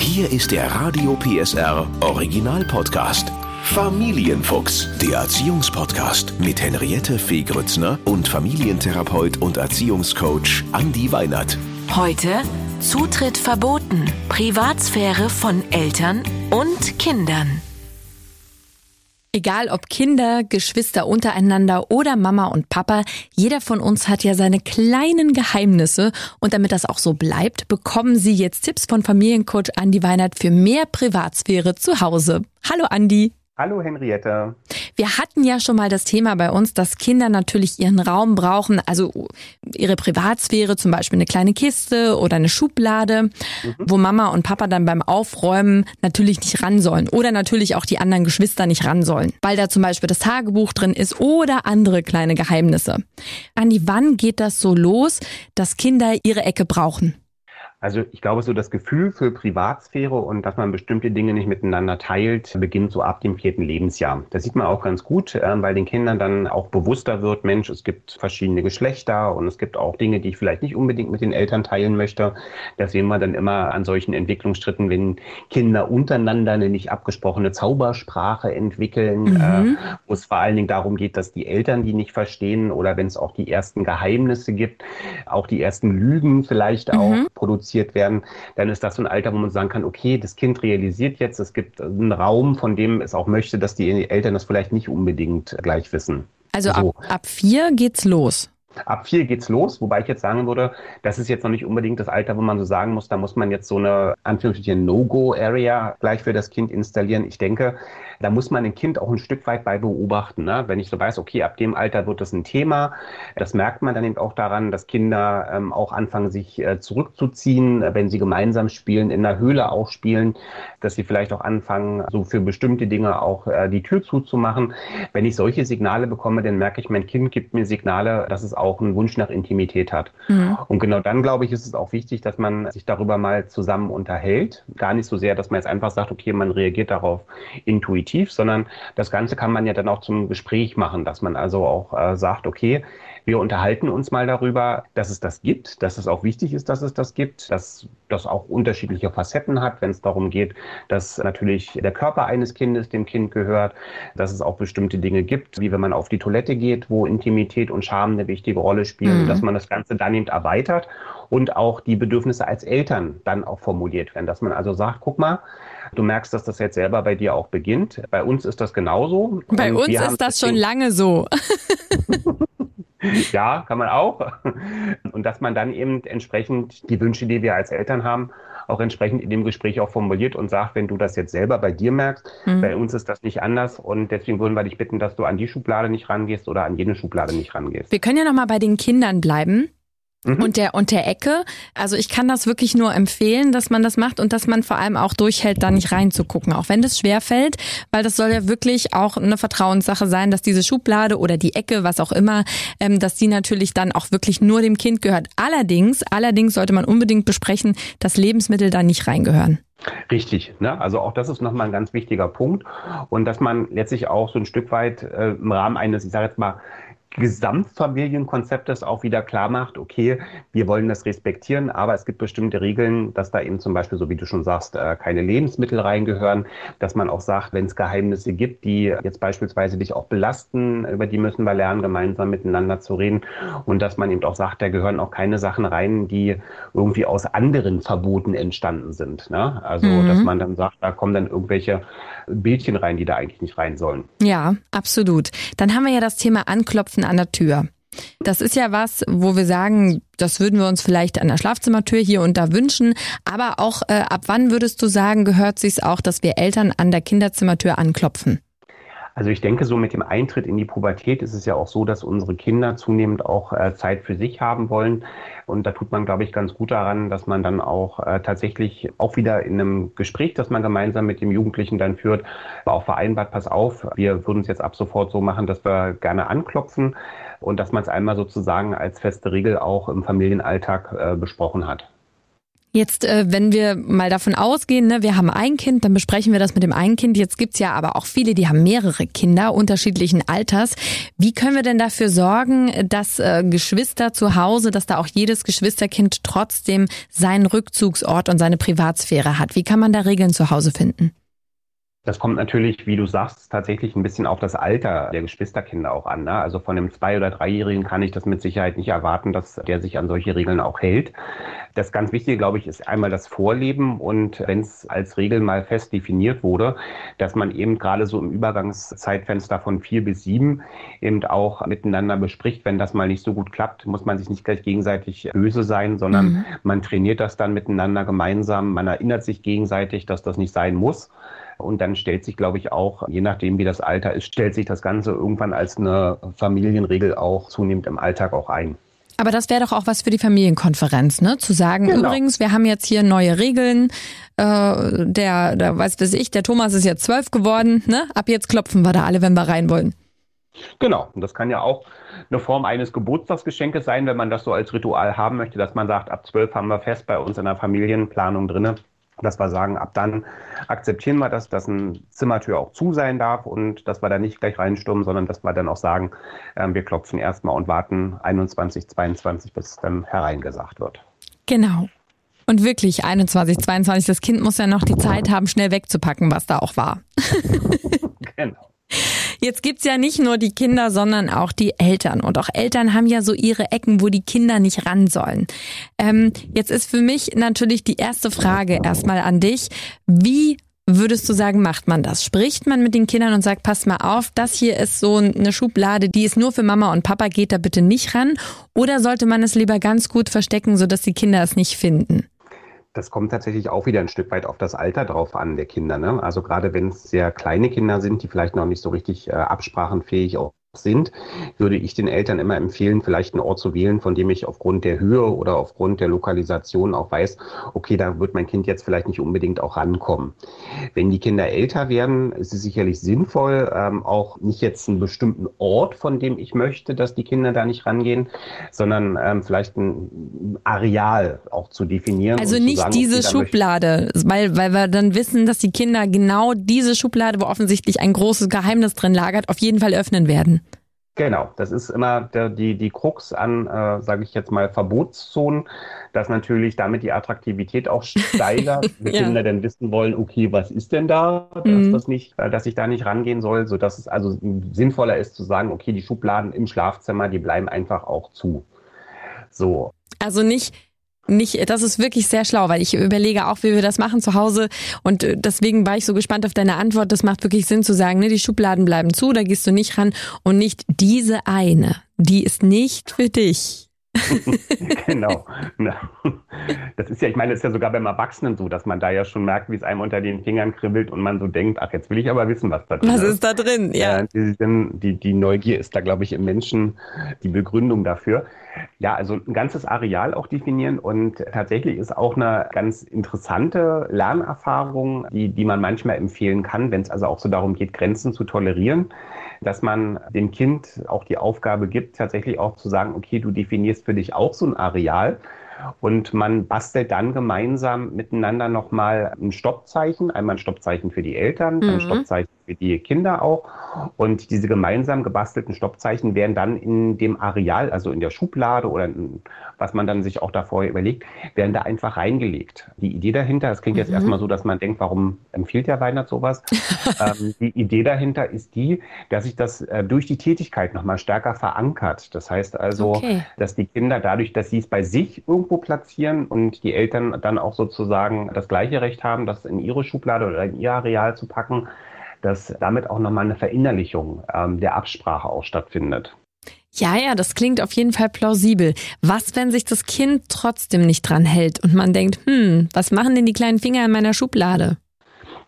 Hier ist der Radio PSR Original Podcast. Familienfuchs, der Erziehungspodcast mit Henriette Fee Grützner und Familientherapeut und Erziehungscoach Andi Weinert. Heute Zutritt verboten. Privatsphäre von Eltern und Kindern. Egal ob Kinder, Geschwister untereinander oder Mama und Papa, jeder von uns hat ja seine kleinen Geheimnisse und damit das auch so bleibt, bekommen Sie jetzt Tipps von Familiencoach Andi Weinert für mehr Privatsphäre zu Hause. Hallo Andi. Hallo Henriette. Wir hatten ja schon mal das Thema bei uns, dass Kinder natürlich ihren Raum brauchen, also ihre Privatsphäre, zum Beispiel eine kleine Kiste oder eine Schublade, mhm. wo Mama und Papa dann beim Aufräumen natürlich nicht ran sollen oder natürlich auch die anderen Geschwister nicht ran sollen, weil da zum Beispiel das Tagebuch drin ist oder andere kleine Geheimnisse. Andi, wann geht das so los, dass Kinder ihre Ecke brauchen? Also ich glaube, so das Gefühl für Privatsphäre und dass man bestimmte Dinge nicht miteinander teilt, beginnt so ab dem vierten Lebensjahr. Das sieht man auch ganz gut, äh, weil den Kindern dann auch bewusster wird, Mensch, es gibt verschiedene Geschlechter und es gibt auch Dinge, die ich vielleicht nicht unbedingt mit den Eltern teilen möchte. Das sehen wir dann immer an solchen Entwicklungsschritten, wenn Kinder untereinander eine nicht abgesprochene Zaubersprache entwickeln, mhm. äh, wo es vor allen Dingen darum geht, dass die Eltern die nicht verstehen oder wenn es auch die ersten Geheimnisse gibt, auch die ersten Lügen vielleicht auch mhm. produzieren produziert werden, dann ist das so ein Alter, wo man sagen kann, okay, das Kind realisiert jetzt, es gibt einen Raum, von dem es auch möchte, dass die Eltern das vielleicht nicht unbedingt gleich wissen. Also so. ab, ab vier geht's los. Ab vier geht's los, wobei ich jetzt sagen würde, das ist jetzt noch nicht unbedingt das Alter, wo man so sagen muss, da muss man jetzt so eine Anführungsstrichen No-Go-Area gleich für das Kind installieren. Ich denke, da muss man ein Kind auch ein Stück weit bei beobachten. Ne? Wenn ich so weiß, okay, ab dem Alter wird das ein Thema, das merkt man dann eben auch daran, dass Kinder ähm, auch anfangen, sich äh, zurückzuziehen, wenn sie gemeinsam spielen, in der Höhle auch spielen, dass sie vielleicht auch anfangen, so für bestimmte Dinge auch äh, die Tür zuzumachen. Wenn ich solche Signale bekomme, dann merke ich, mein Kind gibt mir Signale, dass es auch einen Wunsch nach Intimität hat. Mhm. Und genau dann, glaube ich, ist es auch wichtig, dass man sich darüber mal zusammen unterhält. Gar nicht so sehr, dass man jetzt einfach sagt, okay, man reagiert darauf intuitiv sondern das Ganze kann man ja dann auch zum Gespräch machen, dass man also auch äh, sagt, okay, wir unterhalten uns mal darüber, dass es das gibt, dass es auch wichtig ist, dass es das gibt, dass das auch unterschiedliche Facetten hat, wenn es darum geht, dass natürlich der Körper eines Kindes dem Kind gehört, dass es auch bestimmte Dinge gibt, wie wenn man auf die Toilette geht, wo Intimität und Scham eine wichtige Rolle spielen, mhm. dass man das Ganze dann eben erweitert und auch die Bedürfnisse als Eltern dann auch formuliert werden, dass man also sagt, guck mal, Du merkst, dass das jetzt selber bei dir auch beginnt. Bei uns ist das genauso. Bei uns ist das schon lange so. ja, kann man auch. Und dass man dann eben entsprechend die Wünsche, die wir als Eltern haben, auch entsprechend in dem Gespräch auch formuliert und sagt, wenn du das jetzt selber bei dir merkst, mhm. bei uns ist das nicht anders und deswegen würden wir dich bitten, dass du an die Schublade nicht rangehst oder an jene Schublade nicht rangehst. Wir können ja nochmal bei den Kindern bleiben. Mhm. Und der und der Ecke. Also ich kann das wirklich nur empfehlen, dass man das macht und dass man vor allem auch durchhält, da nicht reinzugucken, auch wenn das schwer fällt, weil das soll ja wirklich auch eine Vertrauenssache sein, dass diese Schublade oder die Ecke, was auch immer, ähm, dass die natürlich dann auch wirklich nur dem Kind gehört. Allerdings, allerdings sollte man unbedingt besprechen, dass Lebensmittel da nicht reingehören. Richtig, ne? also auch das ist nochmal ein ganz wichtiger Punkt und dass man letztlich auch so ein Stück weit äh, im Rahmen eines, ich sage jetzt mal, Gesamtfamilienkonzeptes auch wieder klar macht, okay, wir wollen das respektieren, aber es gibt bestimmte Regeln, dass da eben zum Beispiel, so wie du schon sagst, äh, keine Lebensmittel reingehören, dass man auch sagt, wenn es Geheimnisse gibt, die jetzt beispielsweise dich auch belasten, über die müssen wir lernen, gemeinsam miteinander zu reden und dass man eben auch sagt, da gehören auch keine Sachen rein, die irgendwie aus anderen Verboten entstanden sind. Ne? Also, mhm. dass man dann sagt, da kommen dann irgendwelche Bildchen rein, die da eigentlich nicht rein sollen. Ja, absolut. Dann haben wir ja das Thema Anklopfen an der Tür. Das ist ja was, wo wir sagen, das würden wir uns vielleicht an der Schlafzimmertür hier und da wünschen. Aber auch äh, ab wann würdest du sagen, gehört sich auch, dass wir Eltern an der Kinderzimmertür anklopfen? Also ich denke, so mit dem Eintritt in die Pubertät ist es ja auch so, dass unsere Kinder zunehmend auch äh, Zeit für sich haben wollen. Und da tut man, glaube ich, ganz gut daran, dass man dann auch äh, tatsächlich auch wieder in einem Gespräch, das man gemeinsam mit dem Jugendlichen dann führt, auch vereinbart, pass auf, wir würden es jetzt ab sofort so machen, dass wir gerne anklopfen und dass man es einmal sozusagen als feste Regel auch im Familienalltag äh, besprochen hat. Jetzt, äh, wenn wir mal davon ausgehen, ne, wir haben ein Kind, dann besprechen wir das mit dem einen Kind. Jetzt gibt's ja aber auch viele, die haben mehrere Kinder unterschiedlichen Alters. Wie können wir denn dafür sorgen, dass äh, Geschwister zu Hause, dass da auch jedes Geschwisterkind trotzdem seinen Rückzugsort und seine Privatsphäre hat? Wie kann man da Regeln zu Hause finden? Das kommt natürlich, wie du sagst, tatsächlich ein bisschen auf das Alter der Geschwisterkinder auch an. Ne? Also von einem Zwei- oder Dreijährigen kann ich das mit Sicherheit nicht erwarten, dass der sich an solche Regeln auch hält. Das ganz Wichtige, glaube ich, ist einmal das Vorleben und wenn es als Regel mal fest definiert wurde, dass man eben gerade so im Übergangszeitfenster von vier bis sieben eben auch miteinander bespricht. Wenn das mal nicht so gut klappt, muss man sich nicht gleich gegenseitig böse sein, sondern mhm. man trainiert das dann miteinander gemeinsam. Man erinnert sich gegenseitig, dass das nicht sein muss. Und dann stellt sich, glaube ich, auch, je nachdem, wie das Alter ist, stellt sich das Ganze irgendwann als eine Familienregel auch zunehmend im Alltag auch ein. Aber das wäre doch auch was für die Familienkonferenz, ne? Zu sagen, genau. übrigens, wir haben jetzt hier neue Regeln. Äh, der, der, weiß weiß ich, der Thomas ist jetzt zwölf geworden, ne? Ab jetzt klopfen wir da alle, wenn wir rein wollen. Genau, und das kann ja auch eine Form eines Geburtstagsgeschenkes sein, wenn man das so als Ritual haben möchte, dass man sagt, ab zwölf haben wir fest bei uns in der Familienplanung drinne dass wir sagen, ab dann akzeptieren wir das, dass ein Zimmertür auch zu sein darf und dass wir da nicht gleich reinstürmen, sondern dass wir dann auch sagen, äh, wir klopfen erstmal und warten 21, 22, bis dann hereingesagt wird. Genau. Und wirklich 21, 22, das Kind muss ja noch die Zeit haben, schnell wegzupacken, was da auch war. genau. Jetzt gibt's ja nicht nur die Kinder, sondern auch die Eltern. Und auch Eltern haben ja so ihre Ecken, wo die Kinder nicht ran sollen. Ähm, jetzt ist für mich natürlich die erste Frage erstmal an dich. Wie würdest du sagen, macht man das? Spricht man mit den Kindern und sagt, passt mal auf, das hier ist so eine Schublade, die ist nur für Mama und Papa, geht da bitte nicht ran? Oder sollte man es lieber ganz gut verstecken, sodass die Kinder es nicht finden? Das kommt tatsächlich auch wieder ein Stück weit auf das Alter drauf an der Kinder. Ne? Also gerade wenn es sehr kleine Kinder sind, die vielleicht noch nicht so richtig äh, absprachenfähig auch sind, würde ich den Eltern immer empfehlen, vielleicht einen Ort zu wählen, von dem ich aufgrund der Höhe oder aufgrund der Lokalisation auch weiß, okay, da wird mein Kind jetzt vielleicht nicht unbedingt auch rankommen. Wenn die Kinder älter werden, ist es sicherlich sinnvoll, ähm, auch nicht jetzt einen bestimmten Ort, von dem ich möchte, dass die Kinder da nicht rangehen, sondern ähm, vielleicht ein Areal auch zu definieren. Also nicht sagen, diese Schublade, weil, weil wir dann wissen, dass die Kinder genau diese Schublade, wo offensichtlich ein großes Geheimnis drin lagert, auf jeden Fall öffnen werden. Genau, das ist immer der, die, die Krux an, äh, sage ich jetzt mal, Verbotszonen, dass natürlich damit die Attraktivität auch steigert. Die ja. Kinder dann wissen wollen, okay, was ist denn da, dass, mhm. das nicht, äh, dass ich da nicht rangehen soll, sodass es also sinnvoller ist zu sagen, okay, die Schubladen im Schlafzimmer, die bleiben einfach auch zu. So. Also nicht nicht, das ist wirklich sehr schlau, weil ich überlege auch, wie wir das machen zu Hause. Und äh, deswegen war ich so gespannt auf deine Antwort. Das macht wirklich Sinn zu sagen, ne, die Schubladen bleiben zu, da gehst du nicht ran. Und nicht diese eine, die ist nicht für dich. genau. Das ist ja, ich meine, es ist ja sogar beim Erwachsenen so, dass man da ja schon merkt, wie es einem unter den Fingern kribbelt und man so denkt, ach, jetzt will ich aber wissen, was da drin ist. Was ist da drin, ja. Die, die Neugier ist da, glaube ich, im Menschen die Begründung dafür. Ja, also ein ganzes Areal auch definieren und tatsächlich ist auch eine ganz interessante Lernerfahrung, die, die man manchmal empfehlen kann, wenn es also auch so darum geht, Grenzen zu tolerieren dass man dem Kind auch die Aufgabe gibt, tatsächlich auch zu sagen, okay, du definierst für dich auch so ein Areal und man bastelt dann gemeinsam miteinander nochmal ein Stoppzeichen, einmal ein Stoppzeichen für die Eltern, mhm. ein Stoppzeichen für die Kinder auch. Und diese gemeinsam gebastelten Stoppzeichen werden dann in dem Areal, also in der Schublade oder in, was man dann sich auch davor überlegt, werden da einfach reingelegt. Die Idee dahinter, das klingt mhm. jetzt erstmal so, dass man denkt, warum empfiehlt der Weinert sowas? ähm, die Idee dahinter ist die, dass sich das äh, durch die Tätigkeit nochmal stärker verankert. Das heißt also, okay. dass die Kinder dadurch, dass sie es bei sich irgendwo platzieren und die Eltern dann auch sozusagen das gleiche Recht haben, das in ihre Schublade oder in ihr Areal zu packen, dass damit auch nochmal eine Verinnerlichung ähm, der Absprache auch stattfindet. Ja, ja, das klingt auf jeden Fall plausibel. Was, wenn sich das Kind trotzdem nicht dran hält und man denkt, hm, was machen denn die kleinen Finger in meiner Schublade?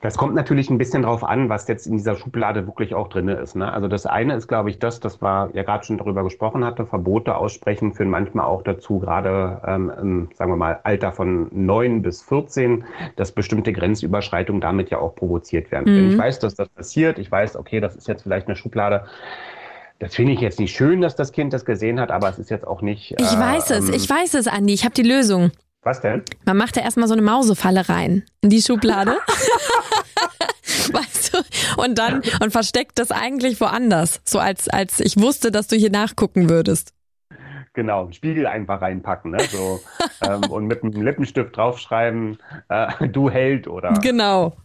Das kommt natürlich ein bisschen drauf an, was jetzt in dieser Schublade wirklich auch drin ist. Ne? Also das eine ist, glaube ich, das, das war ja gerade schon darüber gesprochen hatte, Verbote aussprechen führen manchmal auch dazu, gerade ähm, im, sagen wir mal, Alter von neun bis 14, dass bestimmte Grenzüberschreitungen damit ja auch provoziert werden. Mhm. Wenn ich weiß, dass das passiert, ich weiß, okay, das ist jetzt vielleicht eine Schublade, das finde ich jetzt nicht schön, dass das Kind das gesehen hat, aber es ist jetzt auch nicht. Ich äh, weiß es, ähm, ich weiß es, Andi. Ich habe die Lösung. Was denn? Man macht da erstmal so eine Mausefalle rein in die Schublade. Und dann und versteckt das eigentlich woanders. So als, als ich wusste, dass du hier nachgucken würdest. Genau, einen Spiegel einfach reinpacken, ne? So, ähm, und mit einem Lippenstift draufschreiben, äh, du Held oder. Genau.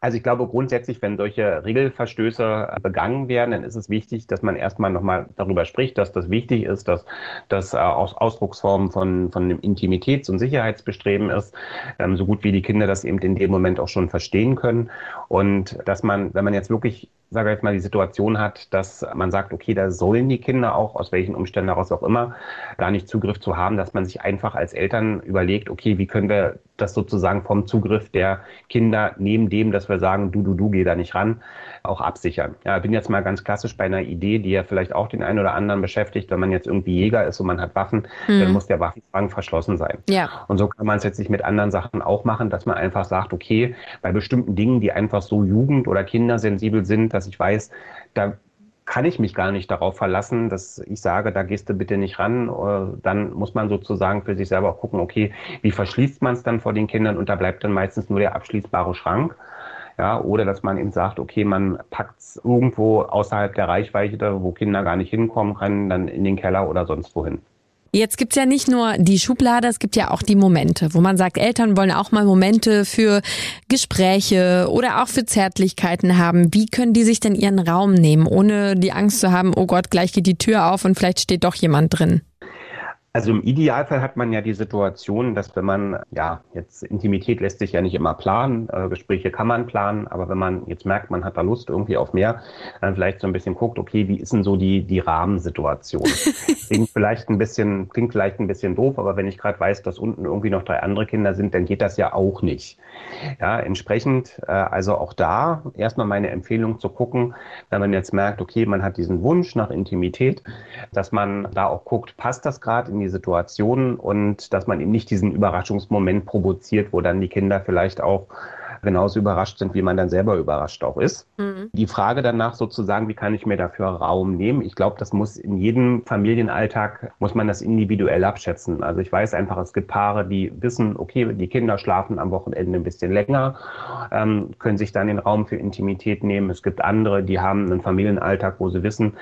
Also ich glaube grundsätzlich, wenn solche Regelverstöße begangen werden, dann ist es wichtig, dass man erstmal nochmal darüber spricht, dass das wichtig ist, dass das äh, aus Ausdrucksform von, von einem Intimitäts- und Sicherheitsbestreben ist, ähm, so gut wie die Kinder das eben in dem Moment auch schon verstehen können. Und dass man, wenn man jetzt wirklich sage ich jetzt mal, die Situation hat, dass man sagt, okay, da sollen die Kinder auch, aus welchen Umständen daraus auch immer, gar nicht Zugriff zu haben, dass man sich einfach als Eltern überlegt, okay, wie können wir das sozusagen vom Zugriff der Kinder neben dem, dass wir sagen, du, du, du, geh da nicht ran, auch absichern. Ja, bin jetzt mal ganz klassisch bei einer Idee, die ja vielleicht auch den einen oder anderen beschäftigt, wenn man jetzt irgendwie Jäger ist und man hat Waffen, mhm. dann muss der Waffenfang verschlossen sein. Ja. Und so kann man es jetzt nicht mit anderen Sachen auch machen, dass man einfach sagt, okay, bei bestimmten Dingen, die einfach so jugend- oder kindersensibel sind, dass ich weiß, da kann ich mich gar nicht darauf verlassen, dass ich sage, da gehst du bitte nicht ran. Äh, dann muss man sozusagen für sich selber auch gucken, okay, wie verschließt man es dann vor den Kindern und da bleibt dann meistens nur der abschließbare Schrank. Ja, oder dass man eben sagt, okay, man packt es irgendwo außerhalb der Reichweite, wo Kinder gar nicht hinkommen können, dann in den Keller oder sonst wohin. Jetzt gibt's ja nicht nur die Schublade, es gibt ja auch die Momente, wo man sagt, Eltern wollen auch mal Momente für Gespräche oder auch für Zärtlichkeiten haben. Wie können die sich denn ihren Raum nehmen, ohne die Angst zu haben, oh Gott, gleich geht die Tür auf und vielleicht steht doch jemand drin? Also im Idealfall hat man ja die Situation, dass wenn man, ja, jetzt Intimität lässt sich ja nicht immer planen, äh, Gespräche kann man planen, aber wenn man jetzt merkt, man hat da Lust irgendwie auf mehr, dann vielleicht so ein bisschen guckt, okay, wie ist denn so die, die Rahmensituation? klingt vielleicht ein bisschen, klingt vielleicht ein bisschen doof, aber wenn ich gerade weiß, dass unten irgendwie noch drei andere Kinder sind, dann geht das ja auch nicht. Ja, entsprechend, äh, also auch da erstmal meine Empfehlung zu gucken, wenn man jetzt merkt, okay, man hat diesen Wunsch nach Intimität, dass man da auch guckt, passt das gerade in die Situation und dass man eben nicht diesen Überraschungsmoment provoziert, wo dann die Kinder vielleicht auch genauso überrascht sind, wie man dann selber überrascht auch ist. Mhm. Die Frage danach sozusagen, wie kann ich mir dafür Raum nehmen? Ich glaube, das muss in jedem Familienalltag, muss man das individuell abschätzen. Also ich weiß einfach, es gibt Paare, die wissen, okay, die Kinder schlafen am Wochenende ein bisschen länger, ähm, können sich dann den Raum für Intimität nehmen. Es gibt andere, die haben einen Familienalltag, wo sie wissen,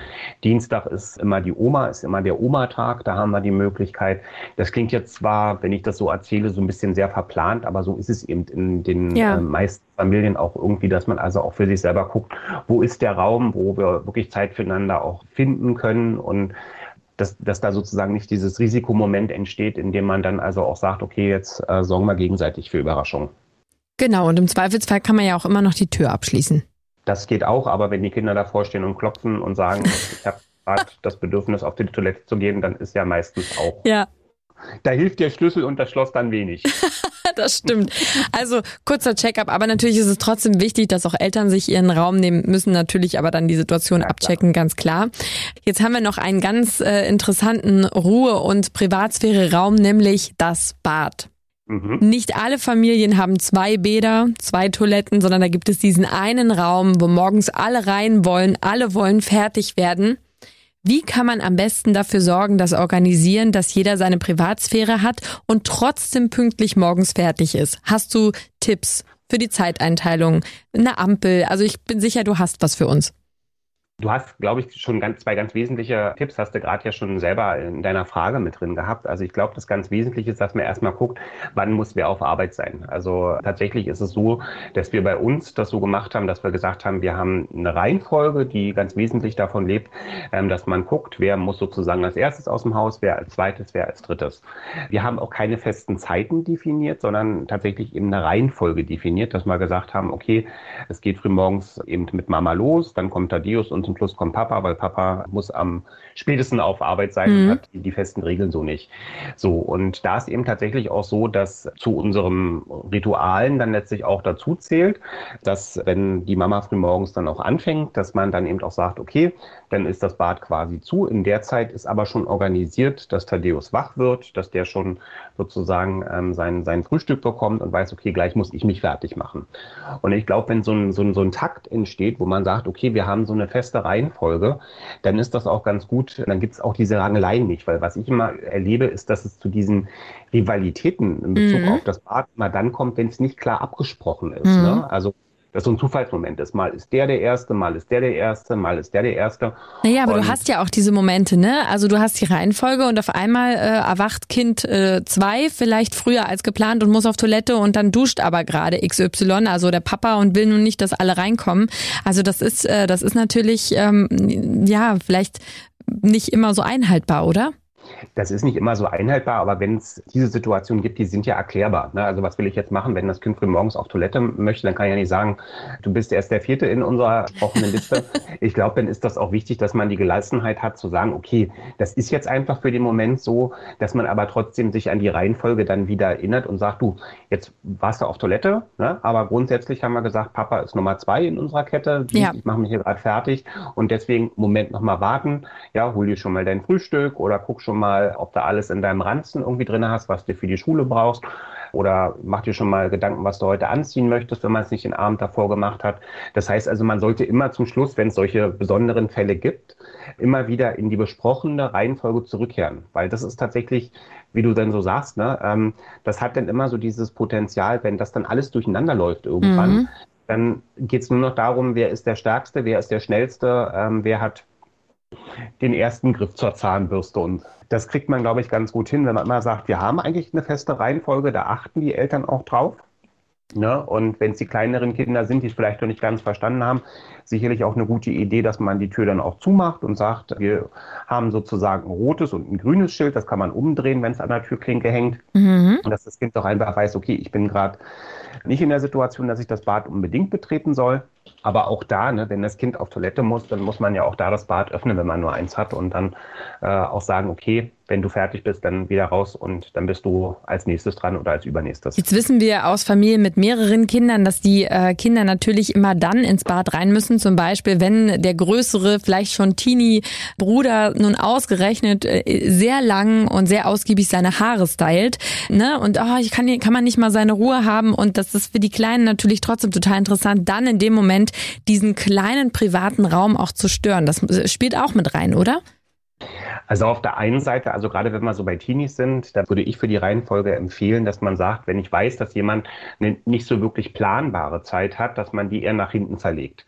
Dienstag ist immer die Oma, ist immer der Oma-Tag, da haben wir die Möglichkeit. Das klingt jetzt zwar, wenn ich das so erzähle, so ein bisschen sehr verplant, aber so ist es eben in den ja. ähm, meisten Familien auch irgendwie, dass man also auch für sich selber guckt, wo ist der Raum, wo wir wirklich Zeit füreinander auch finden können und dass, dass da sozusagen nicht dieses Risikomoment entsteht, in dem man dann also auch sagt, okay, jetzt äh, sorgen wir gegenseitig für Überraschungen. Genau, und im Zweifelsfall kann man ja auch immer noch die Tür abschließen. Das geht auch, aber wenn die Kinder davor stehen und klopfen und sagen, ich habe gerade das Bedürfnis, auf die Toilette zu gehen, dann ist ja meistens auch ja. Da hilft der Schlüssel und das Schloss dann wenig. das stimmt. Also kurzer Checkup, aber natürlich ist es trotzdem wichtig, dass auch Eltern sich ihren Raum nehmen müssen, natürlich aber dann die Situation ja, abchecken, ganz klar. Jetzt haben wir noch einen ganz äh, interessanten Ruhe- und Privatsphäre-Raum, nämlich das Bad. Mhm. Nicht alle Familien haben zwei Bäder, zwei Toiletten, sondern da gibt es diesen einen Raum, wo morgens alle rein wollen, alle wollen fertig werden. Wie kann man am besten dafür sorgen, dass organisieren, dass jeder seine Privatsphäre hat und trotzdem pünktlich morgens fertig ist? Hast du Tipps für die Zeiteinteilung, eine Ampel? Also ich bin sicher, du hast was für uns. Du hast, glaube ich, schon ganz, zwei ganz wesentliche Tipps, hast du gerade ja schon selber in deiner Frage mit drin gehabt. Also ich glaube, das ganz Wesentliche ist, dass man erstmal guckt, wann muss wer auf Arbeit sein. Also tatsächlich ist es so, dass wir bei uns das so gemacht haben, dass wir gesagt haben, wir haben eine Reihenfolge, die ganz wesentlich davon lebt, ähm, dass man guckt, wer muss sozusagen als erstes aus dem Haus, wer als zweites, wer als drittes. Wir haben auch keine festen Zeiten definiert, sondern tatsächlich eben eine Reihenfolge definiert, dass wir gesagt haben, okay, es geht frühmorgens eben mit Mama los, dann kommt Thaddeus und zum Schluss kommt Papa, weil Papa muss am spätesten auf Arbeit sein mhm. und hat die, festen Regeln so nicht. So, und da ist eben tatsächlich auch so, dass zu unserem Ritualen dann letztlich auch dazu zählt, dass wenn die Mama früh morgens dann auch anfängt, dass man dann eben auch sagt, okay, dann ist das Bad quasi zu. In der Zeit ist aber schon organisiert, dass Thaddeus wach wird, dass der schon sozusagen ähm, sein, sein Frühstück bekommt und weiß, okay, gleich muss ich mich fertig machen. Und ich glaube, wenn so ein, so, ein, so ein Takt entsteht, wo man sagt, okay, wir haben so eine feste feste Reihenfolge, dann ist das auch ganz gut. Dann gibt es auch diese Rangeleien nicht, weil was ich immer erlebe, ist, dass es zu diesen Rivalitäten in Bezug mhm. auf das Bad immer dann kommt, wenn es nicht klar abgesprochen ist. Mhm. Ne? Also das so ein Zufallsmoment ist. Mal ist der der Erste, mal ist der der Erste, mal ist der der Erste. Naja, aber und du hast ja auch diese Momente, ne? Also du hast die Reihenfolge und auf einmal äh, erwacht Kind 2 äh, vielleicht früher als geplant und muss auf Toilette und dann duscht aber gerade XY, also der Papa und will nun nicht, dass alle reinkommen. Also das ist, äh, das ist natürlich, ähm, ja, vielleicht nicht immer so einhaltbar, oder? Das ist nicht immer so einhaltbar, aber wenn es diese Situationen gibt, die sind ja erklärbar. Ne? Also was will ich jetzt machen, wenn das Kind früh morgens auf Toilette möchte, dann kann ich ja nicht sagen, du bist erst der Vierte in unserer offenen Liste. ich glaube, dann ist das auch wichtig, dass man die Gelassenheit hat zu sagen, okay, das ist jetzt einfach für den Moment so, dass man aber trotzdem sich an die Reihenfolge dann wieder erinnert und sagt, du, jetzt warst du auf Toilette, ne? aber grundsätzlich haben wir gesagt, Papa ist Nummer zwei in unserer Kette, ja. ich mache mich hier gerade fertig und deswegen Moment nochmal warten, ja, hol dir schon mal dein Frühstück oder guck schon mal, ob du alles in deinem Ranzen irgendwie drin hast, was du für die Schule brauchst. Oder mach dir schon mal Gedanken, was du heute anziehen möchtest, wenn man es nicht den Abend davor gemacht hat. Das heißt also, man sollte immer zum Schluss, wenn es solche besonderen Fälle gibt, immer wieder in die besprochene Reihenfolge zurückkehren. Weil das ist tatsächlich, wie du dann so sagst, ne, ähm, das hat dann immer so dieses Potenzial, wenn das dann alles durcheinander läuft irgendwann, mhm. dann geht es nur noch darum, wer ist der Stärkste, wer ist der Schnellste, ähm, wer hat den ersten Griff zur Zahnbürste. Und das kriegt man, glaube ich, ganz gut hin, wenn man immer sagt, wir haben eigentlich eine feste Reihenfolge, da achten die Eltern auch drauf. Ne? Und wenn es die kleineren Kinder sind, die es vielleicht noch nicht ganz verstanden haben, sicherlich auch eine gute Idee, dass man die Tür dann auch zumacht und sagt, wir haben sozusagen ein rotes und ein grünes Schild, das kann man umdrehen, wenn es an der Türklinke hängt. Mhm. Und dass das Kind doch einfach weiß, okay, ich bin gerade nicht in der Situation, dass ich das Bad unbedingt betreten soll. Aber auch da, ne, wenn das Kind auf Toilette muss, dann muss man ja auch da das Bad öffnen, wenn man nur eins hat und dann äh, auch sagen, okay, wenn du fertig bist, dann wieder raus und dann bist du als nächstes dran oder als übernächstes. Jetzt wissen wir aus Familien mit mehreren Kindern, dass die äh, Kinder natürlich immer dann ins Bad rein müssen. Zum Beispiel, wenn der größere, vielleicht schon Teenie-Bruder nun ausgerechnet äh, sehr lang und sehr ausgiebig seine Haare stylt. Ne? Und oh, ich kann, kann man nicht mal seine Ruhe haben. Und das ist für die Kleinen natürlich trotzdem total interessant, dann in dem Moment diesen kleinen privaten Raum auch zu stören. Das spielt auch mit rein, oder? Also auf der einen Seite, also gerade wenn wir so bei Teenies sind, da würde ich für die Reihenfolge empfehlen, dass man sagt, wenn ich weiß, dass jemand eine nicht so wirklich planbare Zeit hat, dass man die eher nach hinten zerlegt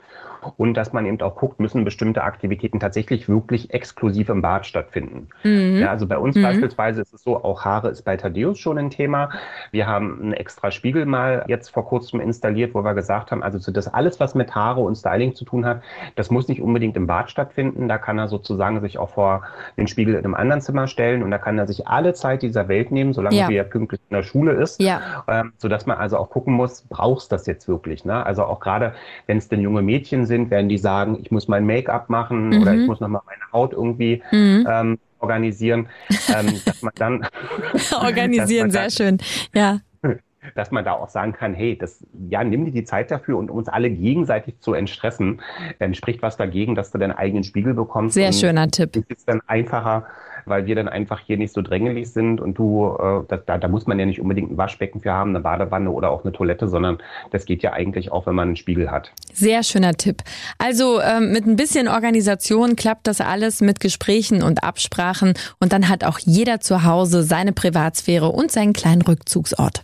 und dass man eben auch guckt, müssen bestimmte Aktivitäten tatsächlich wirklich exklusiv im Bad stattfinden. Mhm. Ja, also bei uns mhm. beispielsweise ist es so, auch Haare ist bei Thaddeus schon ein Thema. Wir haben einen extra Spiegel mal jetzt vor kurzem installiert, wo wir gesagt haben, also das alles, was mit Haare und Styling zu tun hat, das muss nicht unbedingt im Bad stattfinden. Da kann er sozusagen sich auch vor den Spiegel in einem anderen Zimmer stellen und da kann er sich alle Zeit dieser Welt nehmen, solange ja. er pünktlich in der Schule ist, ja. ähm, sodass man also auch gucken muss, brauchst du das jetzt wirklich? Ne? Also auch gerade, wenn es denn junge Mädchen sind, werden die sagen, ich muss mein Make-up machen mhm. oder ich muss nochmal meine Haut irgendwie mhm. ähm, organisieren, ähm, dass man dann organisieren, sehr schön, ja dass man da auch sagen kann, hey, das, ja, nimm dir die Zeit dafür und uns alle gegenseitig zu entstressen, dann spricht was dagegen, dass du deinen eigenen Spiegel bekommst. Sehr schöner Tipp. Es ist dann einfacher, weil wir dann einfach hier nicht so drängelig sind und du, äh, da, da muss man ja nicht unbedingt ein Waschbecken für haben, eine Badewanne oder auch eine Toilette, sondern das geht ja eigentlich auch, wenn man einen Spiegel hat. Sehr schöner Tipp. Also ähm, mit ein bisschen Organisation klappt das alles mit Gesprächen und Absprachen und dann hat auch jeder zu Hause seine Privatsphäre und seinen kleinen Rückzugsort.